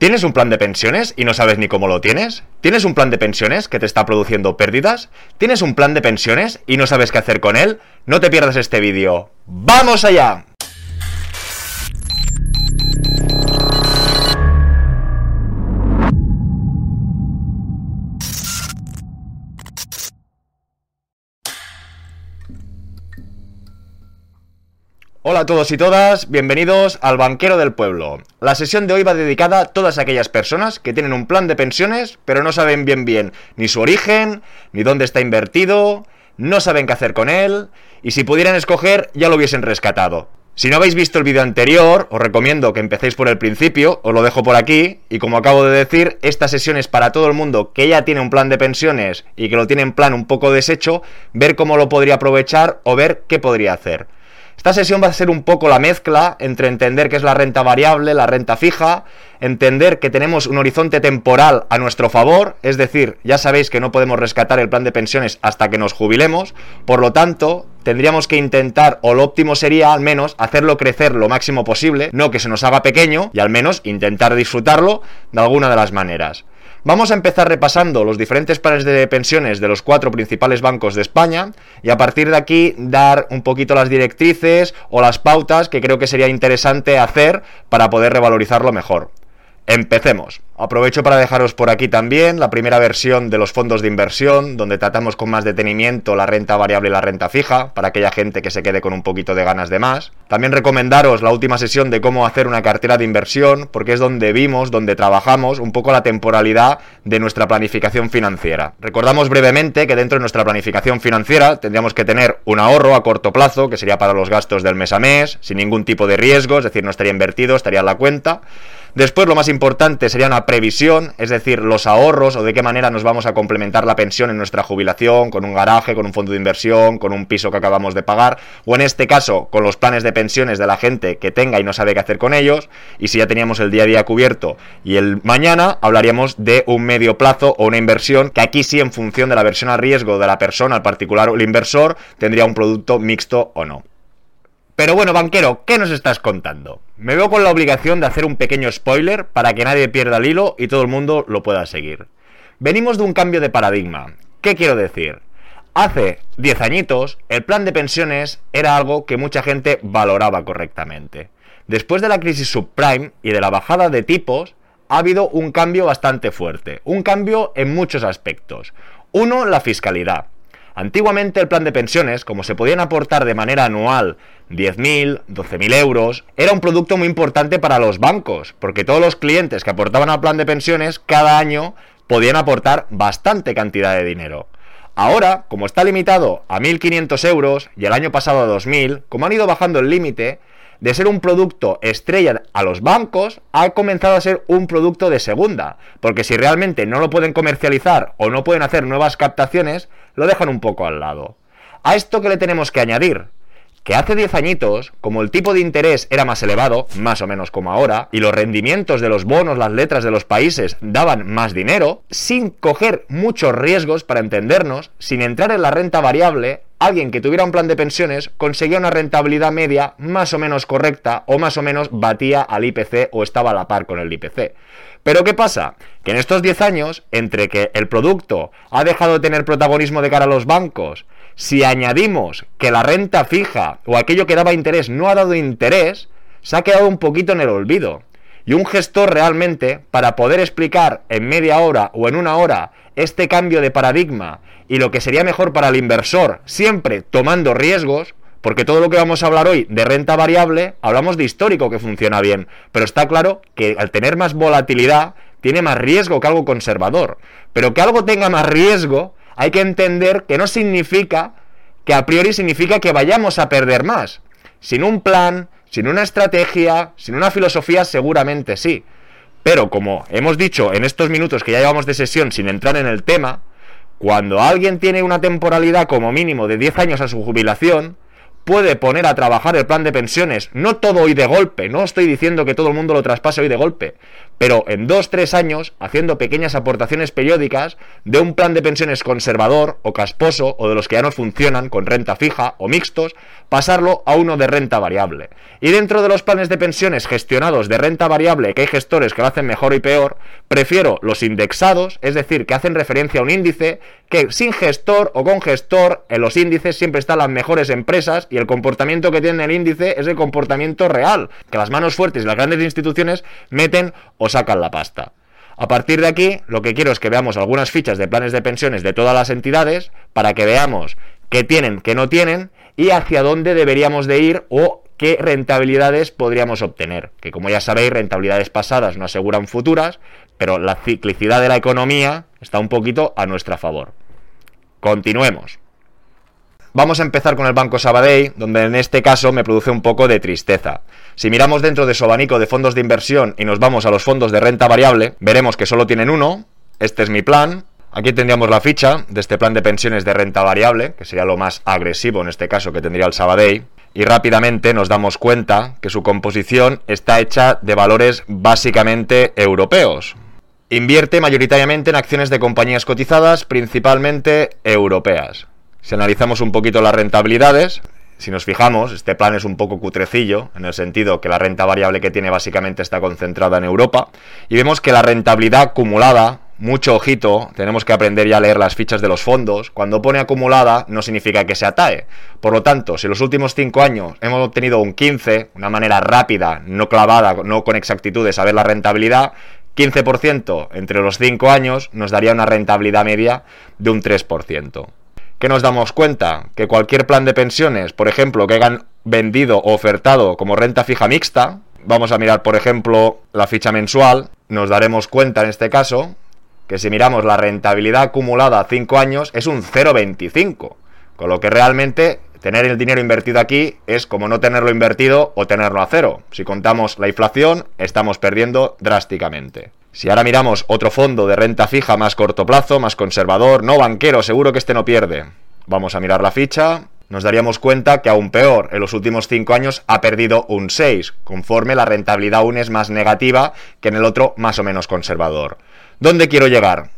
¿Tienes un plan de pensiones y no sabes ni cómo lo tienes? ¿Tienes un plan de pensiones que te está produciendo pérdidas? ¿Tienes un plan de pensiones y no sabes qué hacer con él? No te pierdas este vídeo. ¡Vamos allá! Hola a todos y todas, bienvenidos al Banquero del Pueblo. La sesión de hoy va dedicada a todas aquellas personas que tienen un plan de pensiones, pero no saben bien bien ni su origen, ni dónde está invertido, no saben qué hacer con él, y si pudieran escoger ya lo hubiesen rescatado. Si no habéis visto el vídeo anterior, os recomiendo que empecéis por el principio, os lo dejo por aquí, y como acabo de decir, esta sesión es para todo el mundo que ya tiene un plan de pensiones y que lo tiene en plan un poco deshecho, ver cómo lo podría aprovechar o ver qué podría hacer. Esta sesión va a ser un poco la mezcla entre entender qué es la renta variable, la renta fija, entender que tenemos un horizonte temporal a nuestro favor, es decir, ya sabéis que no podemos rescatar el plan de pensiones hasta que nos jubilemos, por lo tanto, tendríamos que intentar, o lo óptimo sería al menos, hacerlo crecer lo máximo posible, no que se nos haga pequeño, y al menos intentar disfrutarlo de alguna de las maneras. Vamos a empezar repasando los diferentes planes de pensiones de los cuatro principales bancos de España y a partir de aquí dar un poquito las directrices o las pautas que creo que sería interesante hacer para poder revalorizarlo mejor. Empecemos. Aprovecho para dejaros por aquí también la primera versión de los fondos de inversión, donde tratamos con más detenimiento la renta variable y la renta fija, para aquella gente que se quede con un poquito de ganas de más. También recomendaros la última sesión de cómo hacer una cartera de inversión, porque es donde vimos, donde trabajamos un poco la temporalidad de nuestra planificación financiera. Recordamos brevemente que dentro de nuestra planificación financiera tendríamos que tener un ahorro a corto plazo, que sería para los gastos del mes a mes, sin ningún tipo de riesgo, es decir, no estaría invertido, estaría en la cuenta. Después lo más importante sería una previsión, es decir, los ahorros o de qué manera nos vamos a complementar la pensión en nuestra jubilación, con un garaje, con un fondo de inversión, con un piso que acabamos de pagar, o en este caso con los planes de pensiones de la gente que tenga y no sabe qué hacer con ellos, y si ya teníamos el día a día cubierto y el mañana hablaríamos de un medio plazo o una inversión que aquí sí en función de la versión a riesgo de la persona, el particular o el inversor, tendría un producto mixto o no. Pero bueno, banquero, ¿qué nos estás contando? Me veo con la obligación de hacer un pequeño spoiler para que nadie pierda el hilo y todo el mundo lo pueda seguir. Venimos de un cambio de paradigma. ¿Qué quiero decir? Hace 10 añitos, el plan de pensiones era algo que mucha gente valoraba correctamente. Después de la crisis subprime y de la bajada de tipos, ha habido un cambio bastante fuerte. Un cambio en muchos aspectos. Uno, la fiscalidad. Antiguamente el plan de pensiones, como se podían aportar de manera anual 10.000, 12.000 euros, era un producto muy importante para los bancos, porque todos los clientes que aportaban al plan de pensiones cada año podían aportar bastante cantidad de dinero. Ahora, como está limitado a 1.500 euros y el año pasado a 2.000, como han ido bajando el límite, de ser un producto estrella a los bancos, ha comenzado a ser un producto de segunda. Porque si realmente no lo pueden comercializar o no pueden hacer nuevas captaciones, lo dejan un poco al lado. A esto que le tenemos que añadir, que hace 10 añitos, como el tipo de interés era más elevado, más o menos como ahora, y los rendimientos de los bonos, las letras de los países daban más dinero, sin coger muchos riesgos para entendernos, sin entrar en la renta variable, alguien que tuviera un plan de pensiones conseguía una rentabilidad media más o menos correcta o más o menos batía al IPC o estaba a la par con el IPC. Pero ¿qué pasa? Que en estos 10 años, entre que el producto ha dejado de tener protagonismo de cara a los bancos, si añadimos que la renta fija o aquello que daba interés no ha dado interés, se ha quedado un poquito en el olvido. Y un gestor realmente, para poder explicar en media hora o en una hora este cambio de paradigma y lo que sería mejor para el inversor, siempre tomando riesgos, porque todo lo que vamos a hablar hoy de renta variable, hablamos de histórico que funciona bien, pero está claro que al tener más volatilidad, tiene más riesgo que algo conservador. Pero que algo tenga más riesgo hay que entender que no significa que a priori significa que vayamos a perder más. Sin un plan, sin una estrategia, sin una filosofía, seguramente sí. Pero como hemos dicho en estos minutos que ya llevamos de sesión sin entrar en el tema, cuando alguien tiene una temporalidad como mínimo de 10 años a su jubilación, puede poner a trabajar el plan de pensiones, no todo hoy de golpe, no estoy diciendo que todo el mundo lo traspase hoy de golpe, pero en dos, tres años, haciendo pequeñas aportaciones periódicas de un plan de pensiones conservador o casposo o de los que ya no funcionan con renta fija o mixtos, pasarlo a uno de renta variable. Y dentro de los planes de pensiones gestionados de renta variable, que hay gestores que lo hacen mejor y peor, prefiero los indexados, es decir, que hacen referencia a un índice que sin gestor o con gestor en los índices siempre están las mejores empresas y el comportamiento que tiene el índice es el comportamiento real, que las manos fuertes y las grandes instituciones meten o sacan la pasta. A partir de aquí, lo que quiero es que veamos algunas fichas de planes de pensiones de todas las entidades para que veamos qué tienen, qué no tienen y hacia dónde deberíamos de ir o qué rentabilidades podríamos obtener. Que como ya sabéis, rentabilidades pasadas no aseguran futuras, pero la ciclicidad de la economía está un poquito a nuestra favor. Continuemos. Vamos a empezar con el Banco Sabadell, donde en este caso me produce un poco de tristeza. Si miramos dentro de su abanico de fondos de inversión y nos vamos a los fondos de renta variable, veremos que solo tienen uno. Este es mi plan. Aquí tendríamos la ficha de este plan de pensiones de renta variable, que sería lo más agresivo en este caso que tendría el Sabadell. Y rápidamente nos damos cuenta que su composición está hecha de valores básicamente europeos. Invierte mayoritariamente en acciones de compañías cotizadas, principalmente europeas. Si analizamos un poquito las rentabilidades, si nos fijamos, este plan es un poco cutrecillo, en el sentido que la renta variable que tiene básicamente está concentrada en Europa, y vemos que la rentabilidad acumulada, mucho ojito, tenemos que aprender ya a leer las fichas de los fondos, cuando pone acumulada no significa que se atae. Por lo tanto, si en los últimos 5 años hemos obtenido un 15, una manera rápida, no clavada, no con exactitud de saber la rentabilidad, 15% entre los 5 años nos daría una rentabilidad media de un 3%. ¿Qué nos damos cuenta? Que cualquier plan de pensiones, por ejemplo, que hayan vendido o ofertado como renta fija mixta, vamos a mirar, por ejemplo, la ficha mensual, nos daremos cuenta en este caso que si miramos la rentabilidad acumulada a 5 años es un 0,25, con lo que realmente tener el dinero invertido aquí es como no tenerlo invertido o tenerlo a cero. Si contamos la inflación, estamos perdiendo drásticamente. Si ahora miramos otro fondo de renta fija más corto plazo, más conservador, no banquero, seguro que este no pierde. Vamos a mirar la ficha. Nos daríamos cuenta que aún peor, en los últimos 5 años ha perdido un 6, conforme la rentabilidad aún es más negativa que en el otro más o menos conservador. ¿Dónde quiero llegar?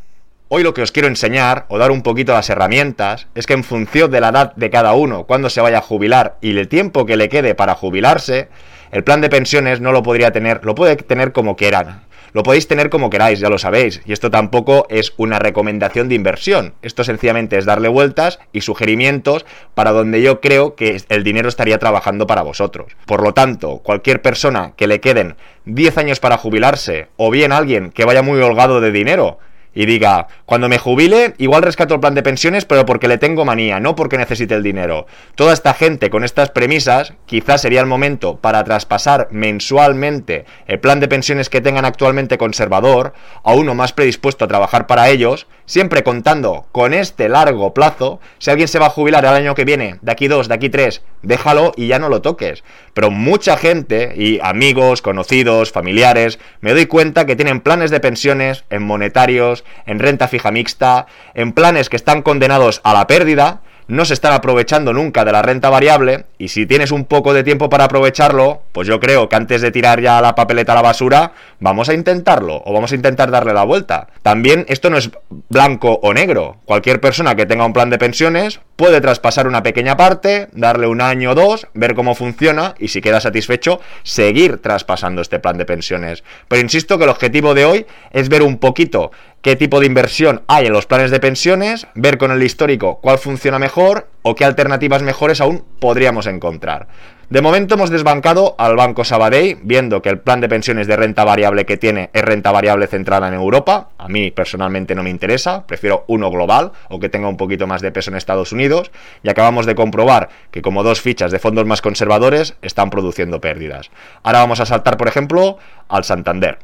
Hoy lo que os quiero enseñar o dar un poquito las herramientas es que en función de la edad de cada uno, cuando se vaya a jubilar y el tiempo que le quede para jubilarse, el plan de pensiones no lo podría tener, lo puede tener como quieran. Lo podéis tener como queráis, ya lo sabéis, y esto tampoco es una recomendación de inversión. Esto sencillamente es darle vueltas y sugerimientos para donde yo creo que el dinero estaría trabajando para vosotros. Por lo tanto, cualquier persona que le queden 10 años para jubilarse, o bien alguien que vaya muy holgado de dinero, y diga, cuando me jubile, igual rescato el plan de pensiones, pero porque le tengo manía, no porque necesite el dinero. Toda esta gente con estas premisas, quizás sería el momento para traspasar mensualmente el plan de pensiones que tengan actualmente conservador a uno más predispuesto a trabajar para ellos, siempre contando con este largo plazo. Si alguien se va a jubilar el año que viene, de aquí dos, de aquí tres, déjalo y ya no lo toques. Pero mucha gente, y amigos, conocidos, familiares, me doy cuenta que tienen planes de pensiones en monetarios, en renta fija mixta, en planes que están condenados a la pérdida, no se están aprovechando nunca de la renta variable y si tienes un poco de tiempo para aprovecharlo, pues yo creo que antes de tirar ya la papeleta a la basura, vamos a intentarlo o vamos a intentar darle la vuelta. También esto no es blanco o negro. Cualquier persona que tenga un plan de pensiones puede traspasar una pequeña parte, darle un año o dos, ver cómo funciona y si queda satisfecho, seguir traspasando este plan de pensiones. Pero insisto que el objetivo de hoy es ver un poquito qué tipo de inversión hay en los planes de pensiones, ver con el histórico cuál funciona mejor o qué alternativas mejores aún podríamos encontrar. De momento hemos desbancado al Banco Sabadell, viendo que el plan de pensiones de renta variable que tiene es renta variable centrada en Europa. A mí personalmente no me interesa, prefiero uno global o que tenga un poquito más de peso en Estados Unidos. Y acabamos de comprobar que como dos fichas de fondos más conservadores están produciendo pérdidas. Ahora vamos a saltar, por ejemplo, al Santander.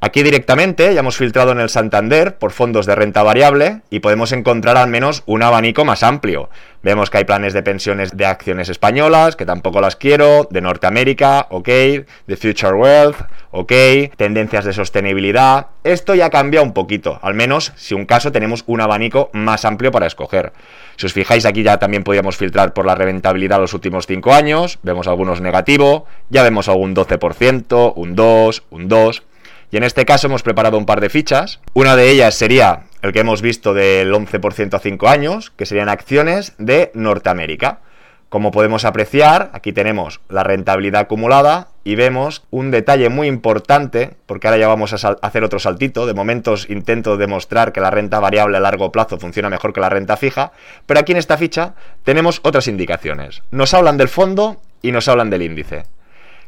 Aquí directamente ya hemos filtrado en el Santander por fondos de renta variable y podemos encontrar al menos un abanico más amplio. Vemos que hay planes de pensiones de acciones españolas, que tampoco las quiero, de Norteamérica, ok, de Future Wealth, ok, tendencias de sostenibilidad. Esto ya cambia un poquito, al menos si un caso tenemos un abanico más amplio para escoger. Si os fijáis aquí ya también podríamos filtrar por la rentabilidad los últimos 5 años, vemos algunos negativo, ya vemos algún 12%, un 2, un 2, y en este caso hemos preparado un par de fichas. Una de ellas sería el que hemos visto del 11% a 5 años, que serían acciones de Norteamérica. Como podemos apreciar, aquí tenemos la rentabilidad acumulada y vemos un detalle muy importante, porque ahora ya vamos a hacer otro saltito. De momentos intento demostrar que la renta variable a largo plazo funciona mejor que la renta fija, pero aquí en esta ficha tenemos otras indicaciones. Nos hablan del fondo y nos hablan del índice.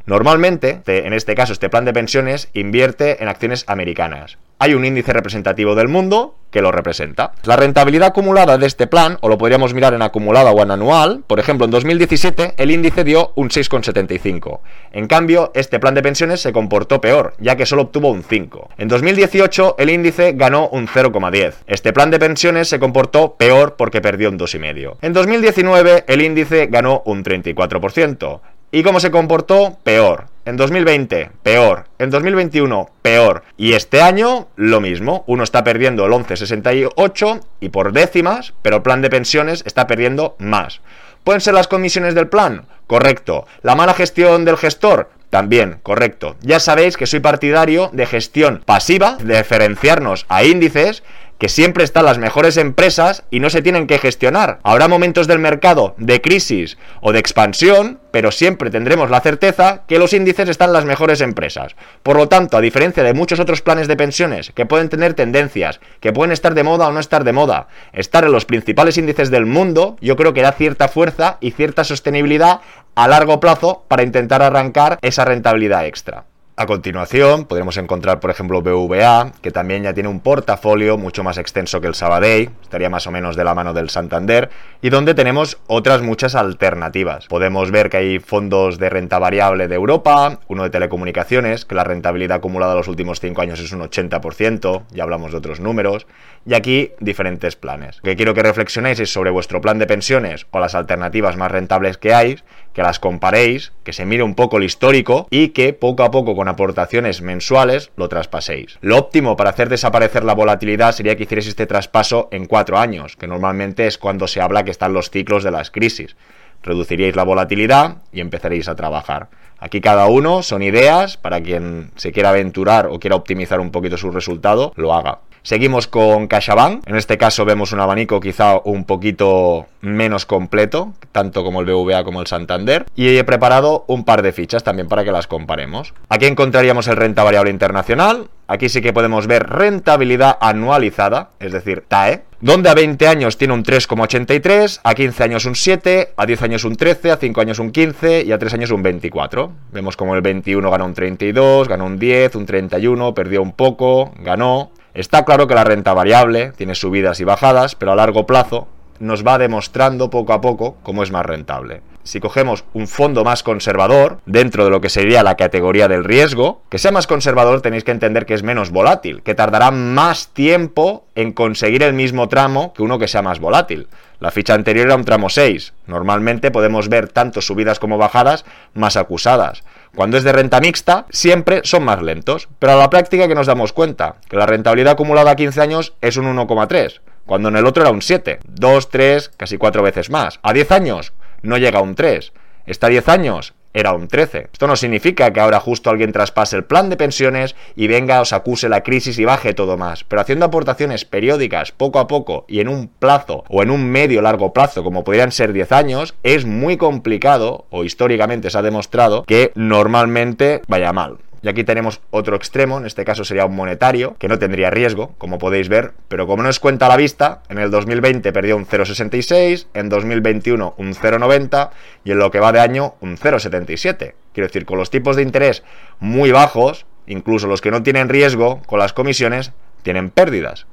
Normalmente, en este caso, este plan de pensiones invierte en acciones americanas. Hay un índice representativo del mundo que lo representa. La rentabilidad acumulada de este plan, o lo podríamos mirar en acumulada o en anual, por ejemplo, en 2017 el índice dio un 6,75. En cambio, este plan de pensiones se comportó peor, ya que solo obtuvo un 5. En 2018 el índice ganó un 0,10. Este plan de pensiones se comportó peor porque perdió un 2,5. En 2019 el índice ganó un 34%. ¿Y cómo se comportó? Peor. En 2020, peor. En 2021, peor. Y este año, lo mismo. Uno está perdiendo el 11,68 y por décimas, pero el plan de pensiones está perdiendo más. ¿Pueden ser las comisiones del plan? Correcto. ¿La mala gestión del gestor? También, correcto. Ya sabéis que soy partidario de gestión pasiva, de diferenciarnos a índices que siempre están las mejores empresas y no se tienen que gestionar. Habrá momentos del mercado de crisis o de expansión, pero siempre tendremos la certeza que los índices están las mejores empresas. Por lo tanto, a diferencia de muchos otros planes de pensiones que pueden tener tendencias, que pueden estar de moda o no estar de moda, estar en los principales índices del mundo, yo creo que da cierta fuerza y cierta sostenibilidad a largo plazo para intentar arrancar esa rentabilidad extra. A continuación, podremos encontrar, por ejemplo, BVA, que también ya tiene un portafolio mucho más extenso que el Sabadell, estaría más o menos de la mano del Santander, y donde tenemos otras muchas alternativas. Podemos ver que hay fondos de renta variable de Europa, uno de telecomunicaciones, que la rentabilidad acumulada los últimos 5 años es un 80%, ya hablamos de otros números, y aquí diferentes planes. Lo que quiero que reflexionéis es sobre vuestro plan de pensiones o las alternativas más rentables que hay, que las comparéis, que se mire un poco el histórico y que poco a poco con aportaciones mensuales lo traspaséis. Lo óptimo para hacer desaparecer la volatilidad sería que hicierais este traspaso en cuatro años, que normalmente es cuando se habla que están los ciclos de las crisis. Reduciríais la volatilidad y empezaréis a trabajar. Aquí cada uno son ideas para quien se quiera aventurar o quiera optimizar un poquito su resultado, lo haga. Seguimos con CaixaBank. En este caso vemos un abanico quizá un poquito menos completo, tanto como el BVA como el Santander. Y he preparado un par de fichas también para que las comparemos. Aquí encontraríamos el renta variable internacional. Aquí sí que podemos ver rentabilidad anualizada, es decir, TAE, donde a 20 años tiene un 3,83, a 15 años un 7, a 10 años un 13, a 5 años un 15 y a 3 años un 24. Vemos como el 21 ganó un 32, ganó un 10, un 31, perdió un poco, ganó. Está claro que la renta variable tiene subidas y bajadas, pero a largo plazo nos va demostrando poco a poco cómo es más rentable. Si cogemos un fondo más conservador, dentro de lo que sería la categoría del riesgo, que sea más conservador tenéis que entender que es menos volátil, que tardará más tiempo en conseguir el mismo tramo que uno que sea más volátil. La ficha anterior era un tramo 6. Normalmente podemos ver tanto subidas como bajadas más acusadas. Cuando es de renta mixta, siempre son más lentos. Pero a la práctica que nos damos cuenta, que la rentabilidad acumulada a 15 años es un 1,3, cuando en el otro era un 7, 2, 3, casi 4 veces más. A 10 años no llega a un 3. Está a 10 años era un 13. Esto no significa que ahora justo alguien traspase el plan de pensiones y venga, os acuse la crisis y baje todo más, pero haciendo aportaciones periódicas poco a poco y en un plazo o en un medio largo plazo como podrían ser 10 años, es muy complicado o históricamente se ha demostrado que normalmente vaya mal. Y aquí tenemos otro extremo, en este caso sería un monetario, que no tendría riesgo, como podéis ver, pero como no es cuenta a la vista, en el 2020 perdió un 0,66, en 2021 un 0,90 y en lo que va de año un 0,77. Quiero decir, con los tipos de interés muy bajos, incluso los que no tienen riesgo, con las comisiones, tienen pérdidas.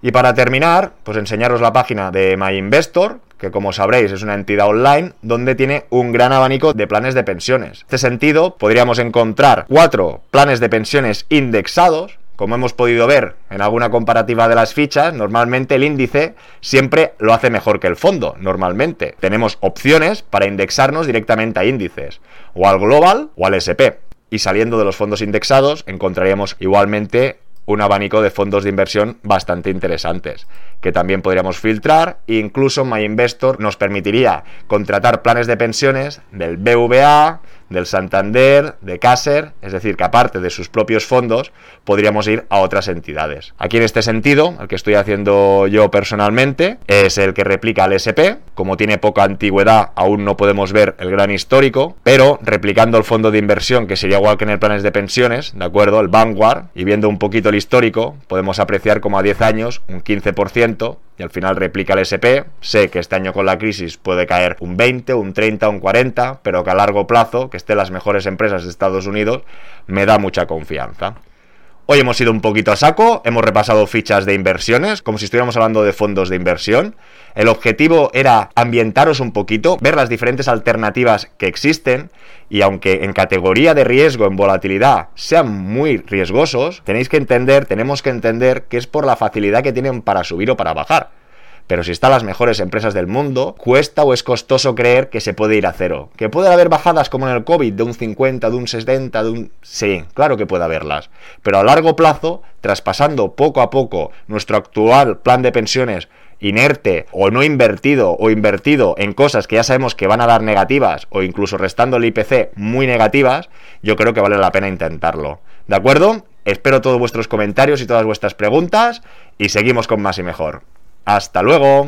Y para terminar, pues enseñaros la página de My Investor, que como sabréis es una entidad online donde tiene un gran abanico de planes de pensiones. En este sentido, podríamos encontrar cuatro planes de pensiones indexados, como hemos podido ver en alguna comparativa de las fichas, normalmente el índice siempre lo hace mejor que el fondo, normalmente. Tenemos opciones para indexarnos directamente a índices, o al global o al SP. Y saliendo de los fondos indexados, encontraríamos igualmente un abanico de fondos de inversión bastante interesantes, que también podríamos filtrar e incluso MyInvestor nos permitiría contratar planes de pensiones del BVA, del Santander, de Caser, es decir, que aparte de sus propios fondos, podríamos ir a otras entidades. Aquí en este sentido, el que estoy haciendo yo personalmente, es el que replica el SP. Como tiene poca antigüedad, aún no podemos ver el gran histórico, pero replicando el fondo de inversión, que sería igual que en el planes de pensiones, ¿de acuerdo? El Vanguard, y viendo un poquito el histórico, podemos apreciar como a 10 años un 15%, y al final replica el SP. Sé que este año con la crisis puede caer un 20, un 30, un 40, pero que a largo plazo, que esté las mejores empresas de Estados Unidos, me da mucha confianza. Hoy hemos ido un poquito a saco, hemos repasado fichas de inversiones, como si estuviéramos hablando de fondos de inversión. El objetivo era ambientaros un poquito, ver las diferentes alternativas que existen y aunque en categoría de riesgo, en volatilidad, sean muy riesgosos, tenéis que entender, tenemos que entender que es por la facilidad que tienen para subir o para bajar. Pero si están las mejores empresas del mundo, cuesta o es costoso creer que se puede ir a cero. ¿Que puede haber bajadas como en el COVID de un 50, de un 60, de un... Sí, claro que puede haberlas. Pero a largo plazo, traspasando poco a poco nuestro actual plan de pensiones inerte o no invertido o invertido en cosas que ya sabemos que van a dar negativas o incluso restando el IPC muy negativas, yo creo que vale la pena intentarlo. ¿De acuerdo? Espero todos vuestros comentarios y todas vuestras preguntas y seguimos con más y mejor. Hasta luego.